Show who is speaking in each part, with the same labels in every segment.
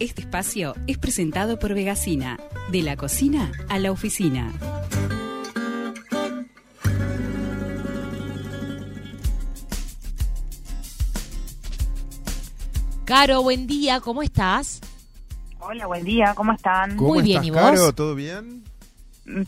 Speaker 1: Este espacio es presentado por Vegasina, de la cocina a la oficina.
Speaker 2: Caro, buen día, ¿cómo estás?
Speaker 3: Hola, buen día, ¿cómo están?
Speaker 4: ¿Cómo
Speaker 2: Muy bien,
Speaker 4: estás,
Speaker 2: ¿y vos?
Speaker 4: Caro? ¿Todo bien?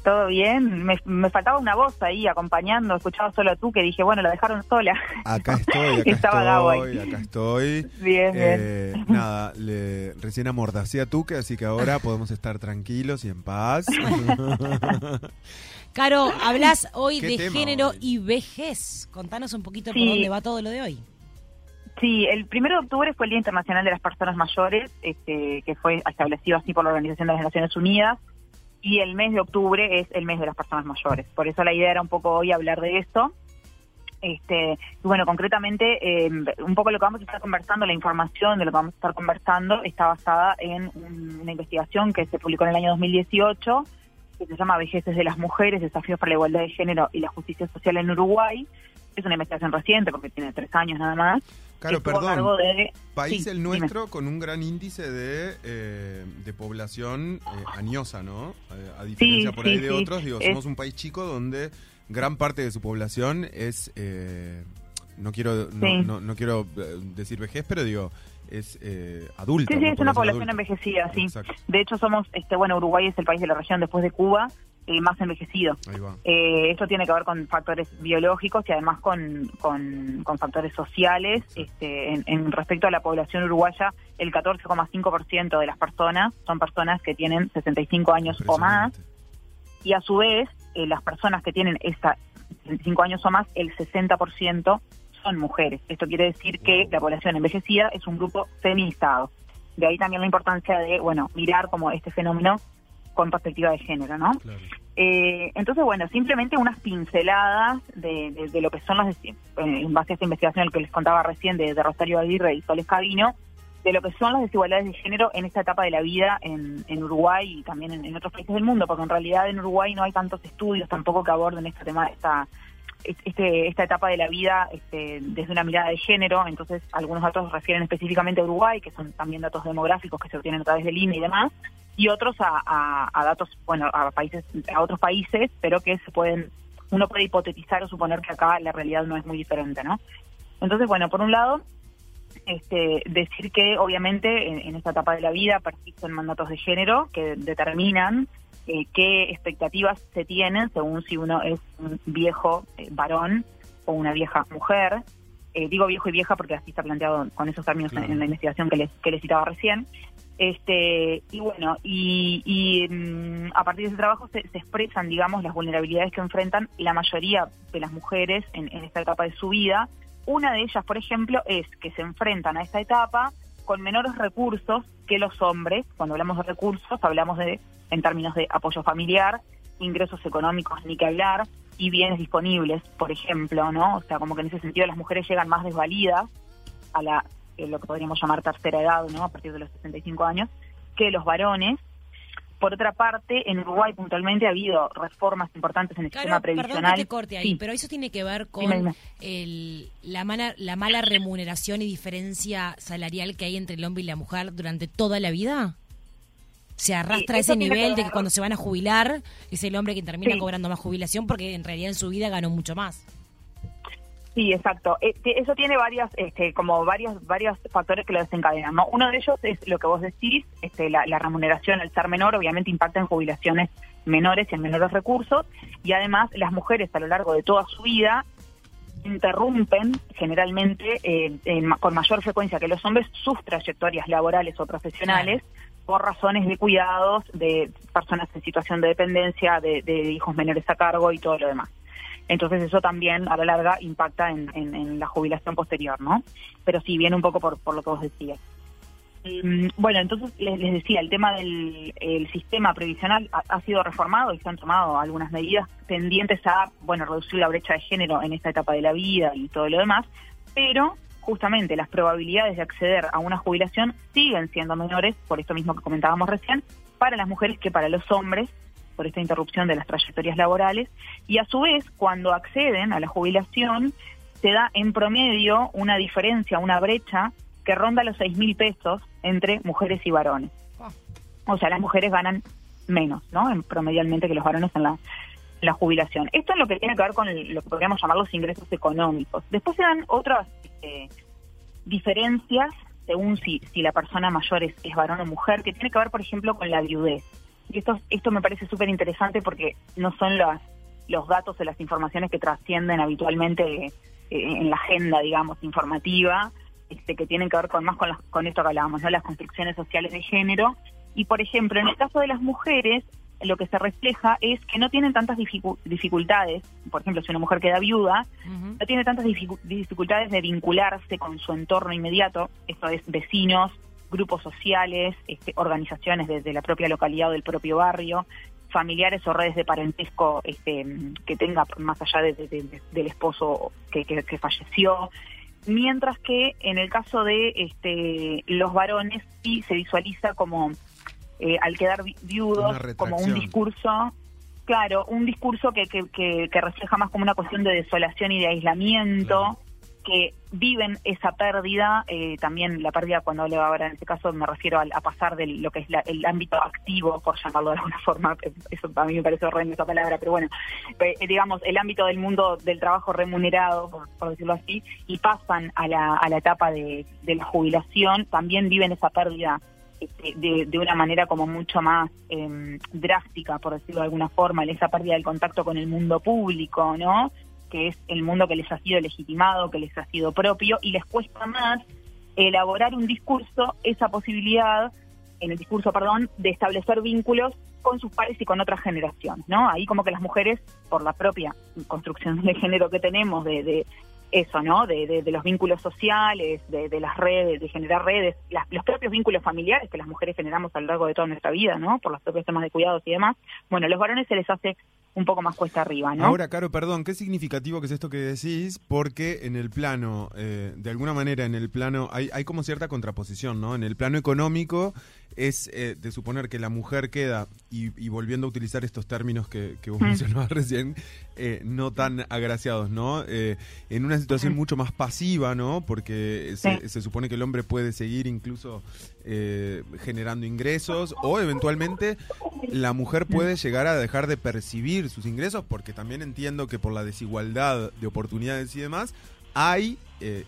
Speaker 3: ¿Todo bien? Me, me faltaba una voz ahí acompañando, escuchaba solo tú que dije, bueno, la dejaron sola.
Speaker 4: Acá estoy, acá
Speaker 3: Estaba Gabo
Speaker 4: estoy,
Speaker 3: ahí.
Speaker 4: acá estoy.
Speaker 3: Bien, bien.
Speaker 4: Eh, nada, le, recién amordacé a Tuque, así que ahora podemos estar tranquilos y en paz.
Speaker 2: Caro, hablas hoy
Speaker 4: ¿Qué
Speaker 2: de
Speaker 4: tema
Speaker 2: género
Speaker 4: hoy?
Speaker 2: y vejez. Contanos un poquito
Speaker 3: Sí.
Speaker 2: por dónde va todo lo de hoy.
Speaker 3: Sí, el primero de octubre fue el Día Internacional de las Personas Mayores, este, que fue establecido así por la Organización de las Naciones Unidas, y el mes de octubre es el mes de las personas mayores. Por eso la idea era un poco hoy hablar de esto. Este, bueno, concretamente, eh, un poco lo que vamos a estar conversando, la información de lo que vamos a estar conversando está basada en un- una investigación que se publicó en el año 2018, que se llama Vejeces de las Mujeres, Desafíos para la Igualdad de Género y la Justicia Social en Uruguay. Es una investigación reciente porque tiene tres años nada más. Cargo
Speaker 4: perdón.
Speaker 3: de-
Speaker 4: País
Speaker 3: Sí,
Speaker 4: el
Speaker 3: dime.
Speaker 4: nuestro con un gran índice de, eh, de población eh, añosa, ¿no? Eh, a diferencia por ahí
Speaker 3: sí,
Speaker 4: de otros, digo, somos un país chico donde gran parte de su población es, eh, no quiero no,
Speaker 3: Sí.
Speaker 4: no- no quiero eh, decir vejez, pero digo, es eh, adulta.
Speaker 3: Sí, sí, es una
Speaker 4: población
Speaker 3: población
Speaker 4: adulta.
Speaker 3: envejecida, sí.
Speaker 4: Exacto,
Speaker 3: De hecho, somos, este, bueno, Uruguay es el país de la región después de Cuba eh, más envejecido. Eh, esto tiene que ver con factores biológicos y además con, con, con factores sociales. Este, en, en respecto a la población uruguaya, el 14,5% de las personas son personas que tienen 65 años o más y a su vez eh, las personas que tienen esta 65 años o más, el 60% son mujeres. Esto quiere decir que la población envejecida es un grupo feminizado. De ahí también la importancia de, bueno, mirar como este fenómeno con perspectiva de género, ¿no?
Speaker 4: Claro.
Speaker 3: Eh, entonces, bueno, simplemente unas pinceladas de, de- de lo que son las, eh, en base a esta investigación que les contaba recién de, de Rosario Aguirre y Soles Cabino, de lo que son las desigualdades de género en esta etapa de la vida en, en Uruguay y también en, en otros países del mundo, porque en realidad en Uruguay no hay tantos estudios tampoco que aborden este tema, esta, este, esta etapa de la vida este, desde una mirada de género, entonces algunos datos refieren específicamente a Uruguay, que son también datos demográficos que se obtienen a través del INE y demás, y otros a, datos, bueno, a países, a otros países, pero que se pueden, uno puede hipotetizar o suponer que acá la realidad no es muy diferente, ¿no? Entonces, bueno, por un lado, este, decir que obviamente en, en esta etapa de la vida persisten mandatos de género que determinan eh, qué expectativas se tienen según si uno es un viejo eh, varón o una vieja mujer. Eh, digo viejo y vieja porque así está planteado con esos términos en-
Speaker 4: Claro.
Speaker 3: en la investigación que les, que les citaba recién. Este, y bueno, y, y, mm, a partir de ese trabajo se, se expresan, digamos, las vulnerabilidades que enfrentan la mayoría de las mujeres en, en esta etapa de su vida. Una de ellas, por ejemplo, es que se enfrentan a esta etapa con menores recursos que los hombres. Cuando hablamos de recursos, hablamos de, en términos de apoyo familiar, ingresos económicos, ni que hablar, y bienes disponibles, por ejemplo, ¿no? O sea, como que en ese sentido las mujeres llegan más desvalidas a la eh, lo que podríamos llamar tercera edad, ¿no? A partir de los 65 años, que los varones. Por otra parte, en Uruguay puntualmente ha habido reformas importantes en el sistema
Speaker 2: Caro, perdón
Speaker 3: previsional.
Speaker 2: que te corte ahí,
Speaker 3: Sí.
Speaker 2: pero eso tiene que ver con el- la, mala, la mala remuneración y diferencia salarial que hay entre el hombre y la mujer durante toda la vida. Se arrastra
Speaker 3: Sí,
Speaker 2: ese nivel de que cuando se van a jubilar es el hombre que termina
Speaker 3: Sí.
Speaker 2: cobrando más jubilación porque en realidad en su vida ganó mucho más.
Speaker 3: Sí, exacto. Eh, eso tiene varias, este, como varios, varios factores que lo desencadenan. ¿no? Uno de ellos es lo que vos decís, este, la, la remuneración al ser menor, obviamente impacta en jubilaciones menores y en menores recursos, y además las mujeres a lo largo de toda su vida interrumpen generalmente eh, en con mayor frecuencia que los hombres sus trayectorias laborales o profesionales por razones de cuidados de personas en situación de dependencia, de, de hijos menores a cargo y todo lo demás. Entonces eso también a la larga impacta en, la jubilación posterior, ¿no? Pero sí, viene un poco por, por lo que vos decías. Mm, Bueno, entonces les, les decía, el tema del el sistema previsional ha, ha sido reformado y se han tomado algunas medidas tendientes a, bueno, reducir la brecha de género en esta etapa de la vida y todo lo demás, pero justamente las probabilidades de acceder a una jubilación siguen siendo menores, por esto mismo que comentábamos recién, para las mujeres que para los hombres, por esta interrupción de las trayectorias laborales, y a su vez, cuando acceden a la jubilación, se da en promedio una diferencia, una brecha que ronda los seis mil pesos entre mujeres y varones. O sea, las mujeres ganan menos, ¿no? En, promedialmente que los varones en la, la jubilación. Esto es lo que tiene que ver con lo que podríamos llamar los ingresos económicos. Después se dan otras eh, diferencias según si, si la persona mayor es, es varón o mujer, que tiene que ver, por ejemplo, con la viudez. Y esto, esto me parece súper interesante porque no son las, los datos o las informaciones que trascienden habitualmente eh, en la agenda, digamos, informativa, este, que tienen que ver con más con, con esto que hablábamos, ¿no? las construcciones sociales de género. Y, por ejemplo, en el caso de las mujeres, lo que se refleja es que no tienen tantas dificultades, por ejemplo, si una mujer queda viuda, no tiene tantas dificultades de vincularse con su entorno inmediato, esto es vecinos, grupos sociales, este, organizaciones desde la propia localidad o del propio barrio, familiares o redes de parentesco este, que tenga más allá del esposo que, que, falleció. Mientras que en el caso de este, los varones sí se visualiza como eh, al quedar viudos como un discurso, claro, un discurso que, que, que, refleja más como una cuestión de desolación y de aislamiento. que viven esa pérdida, eh, también la pérdida cuando hablo ahora en este caso me refiero a, pasar de lo que es el ámbito activo, por llamarlo de alguna forma, eso a mí me parece horrendo esa palabra, pero bueno, eh, digamos, el ámbito del mundo del trabajo remunerado, por, decirlo así, y pasan a la, a la etapa de, de la jubilación, también viven esa pérdida este, de, una manera como mucho más em, drástica, por decirlo de alguna forma, esa pérdida del contacto con el mundo público, ¿no? Que es el mundo que les ha sido legitimado, que les ha sido propio, y les cuesta más elaborar un discurso, esa posibilidad, en el discurso, perdón, de establecer vínculos con sus pares y con otras generaciones, ¿no? Ahí como que las mujeres, por la propia construcción de género que tenemos, de, eso, ¿no? De, los vínculos sociales, de, las redes, de generar redes, los propios vínculos familiares que las mujeres generamos a lo largo de toda nuestra vida, ¿no? Por los propios temas de cuidados y demás. Bueno, a los varones se les hace un poco más cuesta arriba, ¿no?
Speaker 4: Ahora, Caro, perdón, qué significativo que es esto que decís, porque en el plano, eh, de alguna manera, en el plano, hay, hay como cierta contraposición, ¿no? En el plano económico es eh, de suponer que la mujer queda, y, volviendo a utilizar estos términos que, vos mm. mencionabas recién, eh, no tan agraciados, ¿no? en una situación mm. mucho más pasiva, ¿no? Porque se, se, supone que el hombre puede seguir incluso generando ingresos, o eventualmente la mujer puede llegar a dejar de percibir sus ingresos, porque también entiendo que por la desigualdad de oportunidades y demás, hay, eh,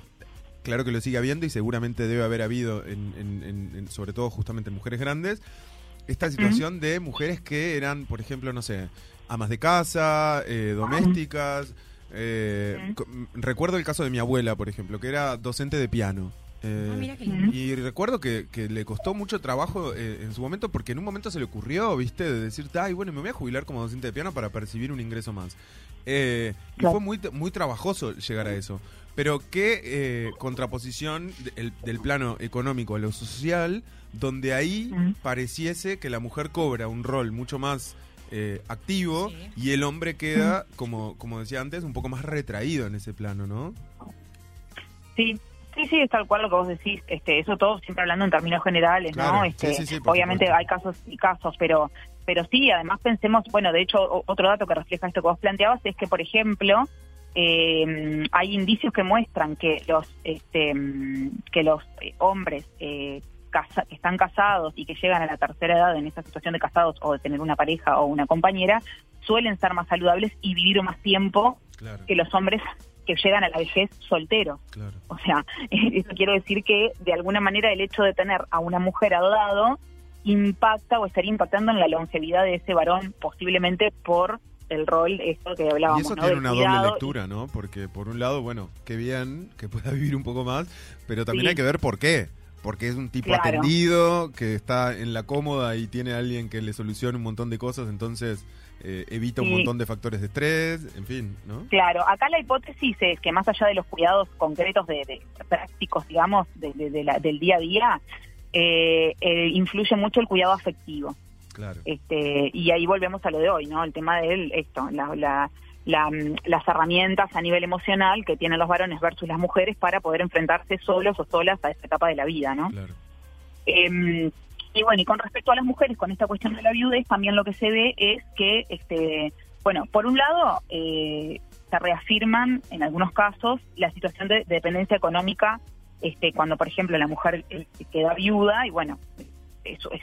Speaker 4: claro que lo sigue habiendo y seguramente debe haber habido, en, sobre todo justamente en mujeres grandes, esta situación de mujeres que eran, por ejemplo, no sé, amas de casa, eh, domésticas. Eh, recuerdo el caso de mi abuela, por ejemplo, que era docente de piano. Eh, ah, y recuerdo que, le costó mucho trabajo eh, en su momento porque en un momento se le ocurrió, viste, de decirte, ay, bueno, me voy a jubilar como docente de piano para percibir un ingreso más. Eh, y fue muy, muy trabajoso llegar a eso. Pero qué contraposición del, plano económico a lo social, donde ahí pareciese que la mujer cobra un rol mucho más activo y el hombre queda, como, como decía antes, un poco más retraído en ese plano, ¿no?
Speaker 3: Sí, Sí, sí, es tal cual lo que vos decís. Este, eso todo siempre hablando en términos generales, ¿no? Este, obviamente hay casos y casos, pero pero sí, además pensemos, bueno, de hecho, otro dato que refleja esto que vos planteabas es que, por ejemplo, eh, hay indicios que muestran que los este, que los eh, hombres eh, que están casados y que llegan a la tercera edad en esa situación de casados o de tener una pareja o una compañera suelen ser más saludables y vivir más tiempo que los hombres que llegan a la vejez solteros. O sea, eso quiero decir que de alguna manera el hecho de tener a una mujer al lado impacta o estaría impactando en la longevidad de ese varón, posiblemente por el rol esto que hablábamos.
Speaker 4: Y eso tiene una doble lectura, ¿no? Porque por un lado, bueno, qué bien que pueda vivir un poco más, pero también hay que ver por qué. Porque es un tipo atendido, que está en la cómoda y tiene a alguien que le solucione un montón de cosas, entonces eh, evita un montón de factores de estrés, en fin, ¿no?
Speaker 3: Claro, acá la hipótesis es que más allá de los cuidados concretos de, prácticos, digamos, de, del día a día, eh, eh, influye mucho el cuidado afectivo. Claro. Este, y ahí volvemos a lo de hoy, ¿no? El tema de esto, la, las herramientas a nivel emocional que tienen los varones versus las mujeres para poder enfrentarse solos o solas a esta etapa de la vida, ¿no? Claro. Em, y bueno, y con respecto a las mujeres, con esta cuestión de la viudez, también lo que se ve es que, este, bueno, por un lado, eh, se reafirman en algunos casos la situación de, dependencia económica este, cuando, por ejemplo, la mujer eh, queda viuda y bueno, eso es,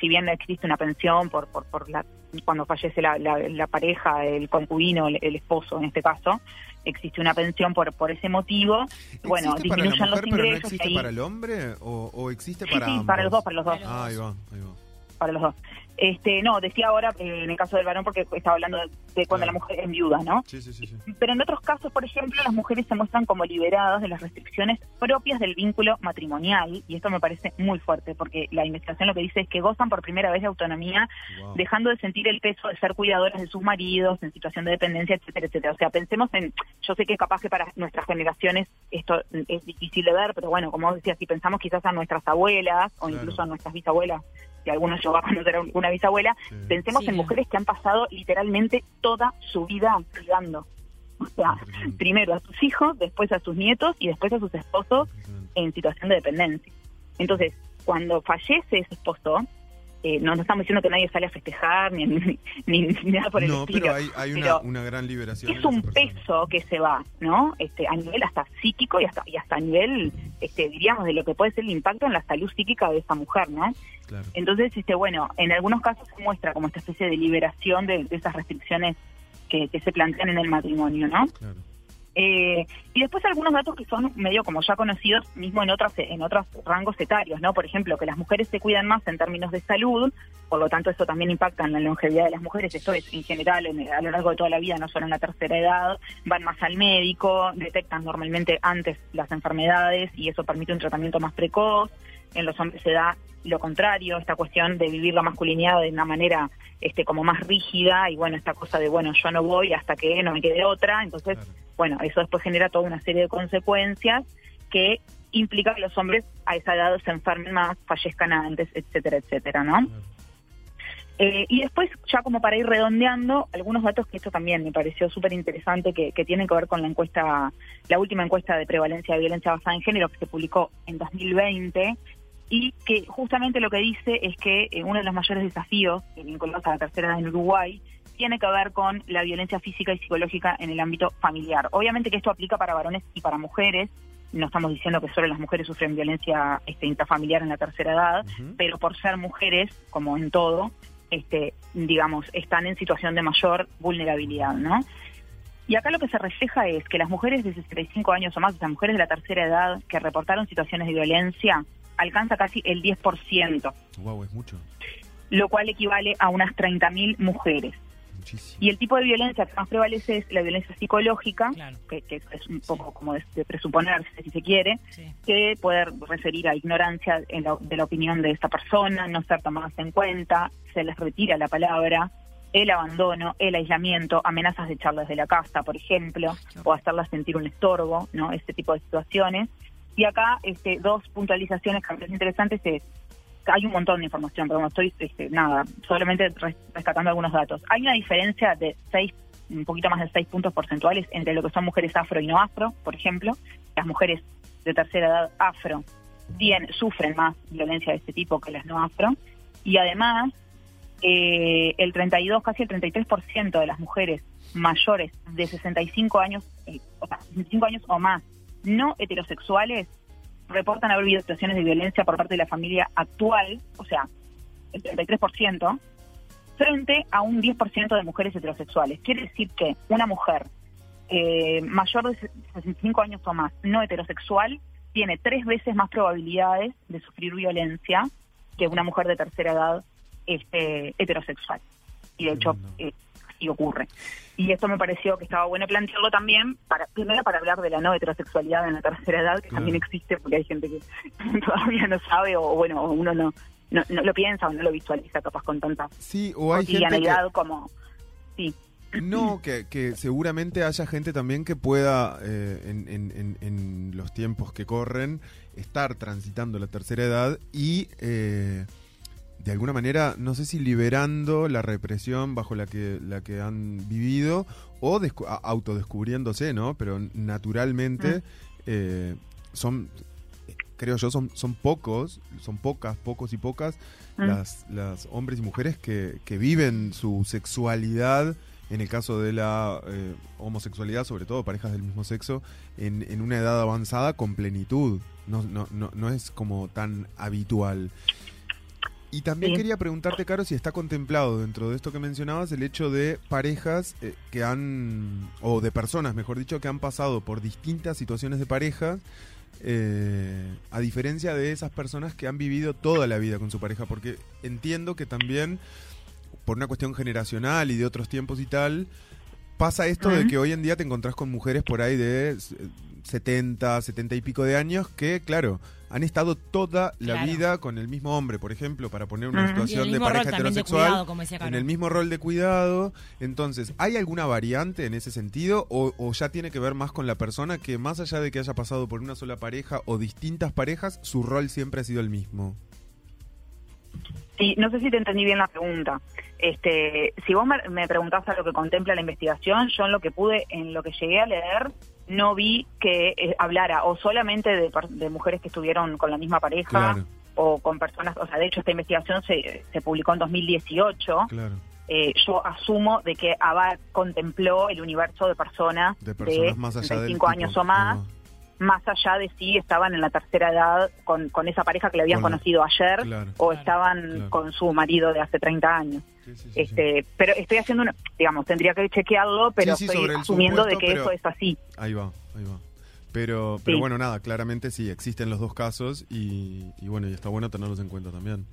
Speaker 3: si bien existe una pensión por, por, por la, cuando fallece la, la, pareja, el concubino, el, esposo en este caso, existe una pensión por por ese motivo. Bueno, disminuyen los ingresos.
Speaker 4: Pero no existe para el hombre o, existe para
Speaker 3: sí, para los dos, para los dos.
Speaker 4: Ah, ahí va, ahí va.
Speaker 3: Para los dos. Este, no, decía ahora eh, en el caso del varón porque estaba hablando de, cuando la mujer es viuda, ¿no?
Speaker 4: Sí, sí, sí,
Speaker 3: Pero en otros casos, por ejemplo, las mujeres se muestran como liberadas de las restricciones propias del vínculo matrimonial y esto me parece muy fuerte porque la investigación lo que dice es que gozan por primera vez de autonomía, dejando de sentir el peso de ser cuidadoras de sus maridos en situación de dependencia, etcétera, etcétera. O sea, pensemos en, yo sé que capaz que para nuestras generaciones esto es difícil de ver, pero bueno, como decía, si pensamos quizás a nuestras abuelas o incluso a nuestras bisabuelas si alguno llegó a conocer a una bisabuela, pensemos en mujeres que han pasado literalmente toda su vida cuidando. O sea, primero a sus hijos, después a sus nietos y después a sus esposos en situación de dependencia. Entonces, cuando fallece ese esposo, eh, no, estamos diciendo que nadie sale a festejar ni, ni, nada por el
Speaker 4: no,
Speaker 3: estilo.
Speaker 4: pero hay, una, una, gran liberación.
Speaker 3: Es un peso que se va, ¿no? Este, a nivel hasta psíquico y hasta, y hasta a nivel, este, diríamos, de lo que puede ser el impacto en la salud psíquica de esa mujer, ¿no? Entonces, este, bueno, en algunos casos se muestra como esta especie de liberación de, esas restricciones que, que, se plantean en el matrimonio, ¿no? Claro. Eh, y después algunos datos que son medio como ya conocidos mismo en otros en otros rangos etarios, ¿no? Por ejemplo, que las mujeres se cuidan más en términos de salud, por lo tanto eso también impacta en la longevidad de las mujeres, esto es en general a lo largo de toda la vida, no solo en la tercera edad, van más al médico, detectan normalmente antes las enfermedades y eso permite un tratamiento más precoz. En los hombres se da lo contrario, esta cuestión de vivir la masculinidad de una manera este como más rígida y bueno, esta cosa de bueno, yo no voy hasta que no me quede otra, entonces bueno, eso después genera toda una serie de consecuencias que implica que los hombres a esa edad se enfermen más, fallezcan antes, etcétera, etcétera, ¿no? Eh, y después, ya como para ir redondeando, algunos datos que esto también me pareció súper interesante, que, que, tienen que ver con la encuesta, la última encuesta de prevalencia de violencia basada en género que se publicó en 2020, y que justamente lo que dice es que eh, uno de los mayores desafíos vinculados a la tercera edad en Uruguay tiene que ver con la violencia física y psicológica en el ámbito familiar. Obviamente que esto aplica para varones y para mujeres, no estamos diciendo que solo las mujeres sufren violencia este, intrafamiliar en la tercera edad, pero por ser mujeres, como en todo, este, digamos, están en situación de mayor vulnerabilidad, ¿no? Y acá lo que se refleja es que las mujeres de 65 años o más, las mujeres de la tercera edad que reportaron situaciones de violencia, alcanza casi el 10%.
Speaker 4: Wow, es mucho.
Speaker 3: Lo cual equivale a unas 30.000 mujeres. Y el tipo de violencia que más prevalece es la violencia psicológica, que, es un poco como de, presuponerse, si se quiere, que puede referir a ignorancia de la opinión de esta persona, no ser tomadas en cuenta, se les retira la palabra, el abandono, el aislamiento, amenazas de echarlas de la casa, por ejemplo, o hacerlas sentir un estorbo, ¿no? Este tipo de situaciones. Y acá este, dos puntualizaciones que me parecen interesantes es hay un montón de información, pero no estoy, este, nada, solamente rescatando algunos datos. Hay una diferencia de seis, un poquito más de seis puntos porcentuales entre lo que son mujeres afro y no afro, por ejemplo. Las mujeres de tercera edad afro bien, sufren más violencia de este tipo que las no afro. Y además, eh, el 32, casi el 33% de las mujeres mayores de 65 años, eh, o sea, 65 años o más, no heterosexuales, reportan haber habido situaciones de violencia por parte de la familia actual, o sea, el 33%, frente a un 10% de mujeres heterosexuales. Quiere decir que una mujer eh, mayor de 65 años o más, no heterosexual, tiene tres veces más probabilidades de sufrir violencia que una mujer de tercera edad este, heterosexual. Y de hecho, eh, así ocurre. Y esto me pareció que estaba bueno plantearlo también, para primero para hablar de la no heterosexualidad en la tercera edad, que también existe, porque hay gente que todavía no sabe, o bueno, uno no, no, lo piensa o no lo visualiza capaz con tanta
Speaker 4: sí, o hay gente
Speaker 3: como... Sí.
Speaker 4: No, que, que, seguramente haya gente también que pueda, eh, en, en, en, los tiempos que corren, estar transitando la tercera edad y eh, de alguna manera, no sé si liberando la represión bajo la que, la que han vivido o autodescubriéndose, ¿no? Pero naturalmente mm. eh, son, creo yo, son, son pocos, son pocas, pocos y pocas mm. las, las hombres y mujeres que, que viven su sexualidad en el caso de la eh, homosexualidad, sobre todo parejas del mismo sexo, en, en una edad avanzada con plenitud. No, no, no, no es como tan habitual. Y también
Speaker 3: Sí.
Speaker 4: quería preguntarte, Caro, si está contemplado dentro de esto que mencionabas el hecho de parejas eh, que han, o de personas, mejor dicho, que han pasado por distintas situaciones de pareja, eh, a diferencia de esas personas que han vivido toda la vida con su pareja, porque entiendo que también, por una cuestión generacional y de otros tiempos y tal, pasa esto de que hoy en día te encontrás con mujeres por ahí de eh, 70, 70 y pico de años que, claro, han estado toda la
Speaker 2: Claro.
Speaker 4: vida con el mismo hombre, por ejemplo, para poner una situación de pareja
Speaker 2: de
Speaker 4: heterosexual.
Speaker 2: cuidado, como decía
Speaker 4: en el mismo rol de cuidado. Entonces, ¿hay alguna variante en ese sentido o, o ya tiene que ver más con la persona que más allá de que haya pasado por una sola pareja o distintas parejas, su rol siempre ha sido el mismo?
Speaker 3: Sí, no sé si te entendí bien la pregunta. Este, si vos me, preguntás a lo que contempla la investigación, yo en lo que pude, en lo que llegué a leer, no vi que eh, hablara o solamente de, de mujeres que estuvieron con la misma pareja
Speaker 4: Claro,
Speaker 3: o con personas, o sea, de hecho esta investigación se, se publicó en 2018.
Speaker 4: claro.
Speaker 3: Eh, yo asumo de que ABA contempló el universo de personas
Speaker 4: De personas más allá del
Speaker 3: 35 años o más,
Speaker 4: Ah,
Speaker 3: más allá de si estaban en la tercera edad con, con esa pareja que le habían
Speaker 4: Con-
Speaker 3: conocido ayer
Speaker 4: claro.
Speaker 3: o estaban
Speaker 4: claro.
Speaker 3: con su marido de hace 30 años.
Speaker 4: Sí, sí, sí, sí.
Speaker 3: Este, pero estoy haciendo una, digamos, tendría que chequearlo, pero estoy asumiendo de que eso es así.
Speaker 4: Ahí va, ahí va. Pero, pero bueno, nada, claramente sí, existen los dos casos y, y bueno, y está bueno tenerlos en cuenta también.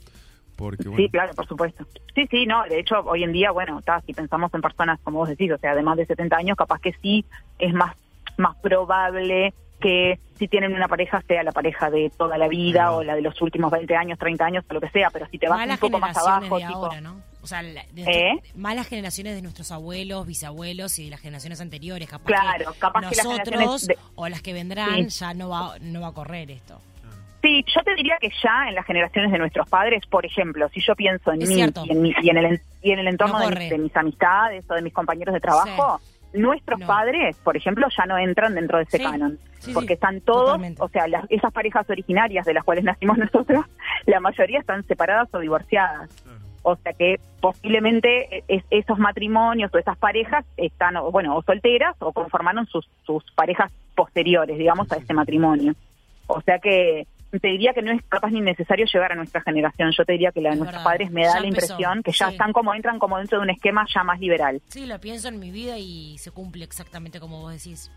Speaker 4: Porque, bueno,
Speaker 3: Sí, claro, por supuesto. Sí, sí, no, de hecho, hoy en día, bueno, si pensamos en personas, como vos decís, o sea, de más de 70 años, capaz que sí es más, más probable que si tienen una pareja sea la pareja de toda la vida o la de los últimos 20 años, 30 años, o lo que sea, pero si te vas
Speaker 2: malas
Speaker 3: un poco más abajo,
Speaker 2: de
Speaker 3: tipo,
Speaker 2: ahora, ¿no? O sea, la- de
Speaker 3: ¿Eh?
Speaker 2: nuestro- malas generaciones de nuestros abuelos, bisabuelos y de las generaciones anteriores. Capaz
Speaker 3: Claro,
Speaker 2: que
Speaker 3: capaz que las
Speaker 2: nosotros
Speaker 3: de-
Speaker 2: o las que vendrán
Speaker 3: Sí.
Speaker 2: ya no va, no va a correr esto.
Speaker 3: Sí, yo te diría que ya en las generaciones de nuestros padres, por ejemplo, si yo pienso en
Speaker 2: Es
Speaker 3: mí y en, mi- y en el, y en el entorno
Speaker 2: No
Speaker 3: de,
Speaker 2: corre.
Speaker 3: mis, de mis amistades o de mis compañeros de trabajo, nuestros
Speaker 2: No.
Speaker 3: padres, por ejemplo, ya no entran dentro de ese
Speaker 2: Sí,
Speaker 3: canon.
Speaker 2: sí,
Speaker 3: porque
Speaker 2: sí,
Speaker 3: están todos,
Speaker 2: totalmente.
Speaker 3: o sea, las- esas parejas originarias de las cuales nacimos nosotros, la mayoría están separadas o divorciadas.
Speaker 4: Claro.
Speaker 3: O sea que posiblemente es- esos matrimonios o esas parejas están, o, bueno, o solteras o conformaron sus, sus parejas posteriores, digamos,
Speaker 4: Sí,
Speaker 3: a este
Speaker 4: sí.
Speaker 3: matrimonio. O sea que te diría que no es capaz ni necesario llegar a nuestra generación. Yo te diría que la de
Speaker 2: Es
Speaker 3: nuestros
Speaker 2: verdad.
Speaker 3: padres me da
Speaker 2: Ya
Speaker 3: la
Speaker 2: empezó,
Speaker 3: impresión que ya
Speaker 2: sí.
Speaker 3: están como, entran como dentro de un esquema ya más liberal.
Speaker 2: Sí, lo pienso en mi vida y se cumple exactamente como vos decís.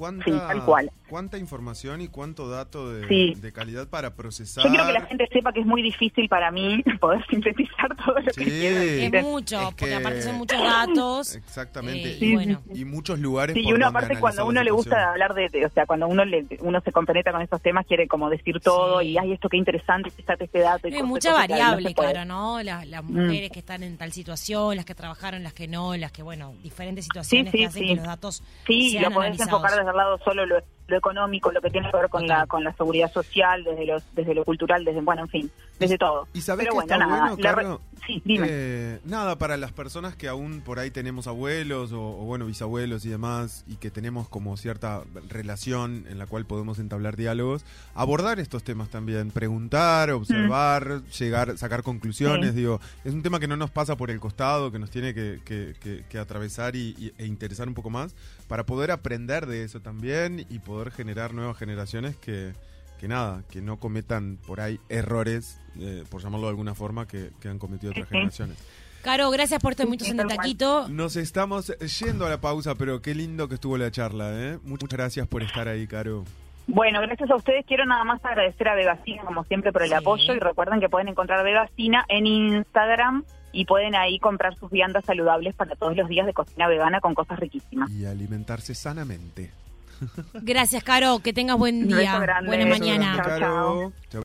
Speaker 4: ¿Cuánta,
Speaker 3: Sí, tal cual.
Speaker 4: ¿Cuánta información y cuánto dato de,
Speaker 3: Sí.
Speaker 4: de calidad para procesar?
Speaker 3: Yo quiero que la gente sepa que es muy difícil para mí poder sintetizar todo lo
Speaker 4: Sí.
Speaker 3: que quiero decir.
Speaker 2: Es mucho,
Speaker 4: Es
Speaker 2: porque
Speaker 4: que-
Speaker 2: aparte son muchos datos.
Speaker 4: Exactamente.
Speaker 2: Eh,
Speaker 4: y,
Speaker 2: y bueno.
Speaker 4: y muchos lugares
Speaker 3: Sí, y uno aparte cuando uno le gusta hablar de, de- o sea, cuando uno le, uno se compenetra con esos temas, quiere como decir todo
Speaker 2: Sí.
Speaker 3: y, ay, esto qué interesante, fíjate este dato. Y
Speaker 2: Hay
Speaker 3: cosas-
Speaker 2: mucha
Speaker 3: cosas
Speaker 2: variable, claro, ¿no? Las, las
Speaker 3: Mm.
Speaker 2: mujeres que están en tal situación, las que trabajaron, las que no, las que, bueno, diferentes situaciones
Speaker 3: sí,
Speaker 2: que hacen
Speaker 3: sí.
Speaker 2: que los datos
Speaker 3: Sí,
Speaker 2: sean
Speaker 3: lo podés
Speaker 2: analizados.
Speaker 3: enfocar desde el lado solo lo, lo económico, lo que tiene que ver con la con la seguridad social, desde los desde lo cultural, desde bueno, en fin, desde todo.
Speaker 4: ¿Y
Speaker 3: Pero
Speaker 4: que
Speaker 3: bueno,
Speaker 4: está
Speaker 3: nada,
Speaker 4: bueno,
Speaker 3: re-? Sí, dime.
Speaker 4: Eh, nada, para las personas que aún por ahí tenemos abuelos o, o, bueno, bisabuelos y demás, y que tenemos como cierta relación en la cual podemos entablar diálogos, abordar estos temas también, preguntar, observar, llegar, sacar conclusiones,
Speaker 3: Sí.
Speaker 4: digo, es un tema que no nos pasa por el costado, que nos tiene que, que- que- que atravesar y, y- e interesar un poco más, para poder aprender de eso también y poder generar nuevas generaciones que, que nada, que no cometan por ahí errores, eh, por llamarlo de alguna forma, que, que han cometido otras generaciones.
Speaker 2: Caro, gracias por minutos
Speaker 3: Sí,
Speaker 2: en el taquito.
Speaker 4: Nos estamos yendo a la pausa, pero qué lindo que estuvo la charla, ¿eh? Muchas gracias por estar ahí, Caro.
Speaker 3: Bueno, gracias a ustedes. Quiero nada más agradecer a Vegacina, como siempre, por el
Speaker 2: Sí.
Speaker 3: apoyo. Y recuerden que pueden encontrar Vegacina en Instagram y pueden ahí comprar sus viandas saludables para todos los días de cocina vegana con cosas riquísimas.
Speaker 4: Y alimentarse sanamente.
Speaker 2: Gracias, Caro. Que tengas buen día. Buena mañana.
Speaker 3: Chao.
Speaker 4: Chau.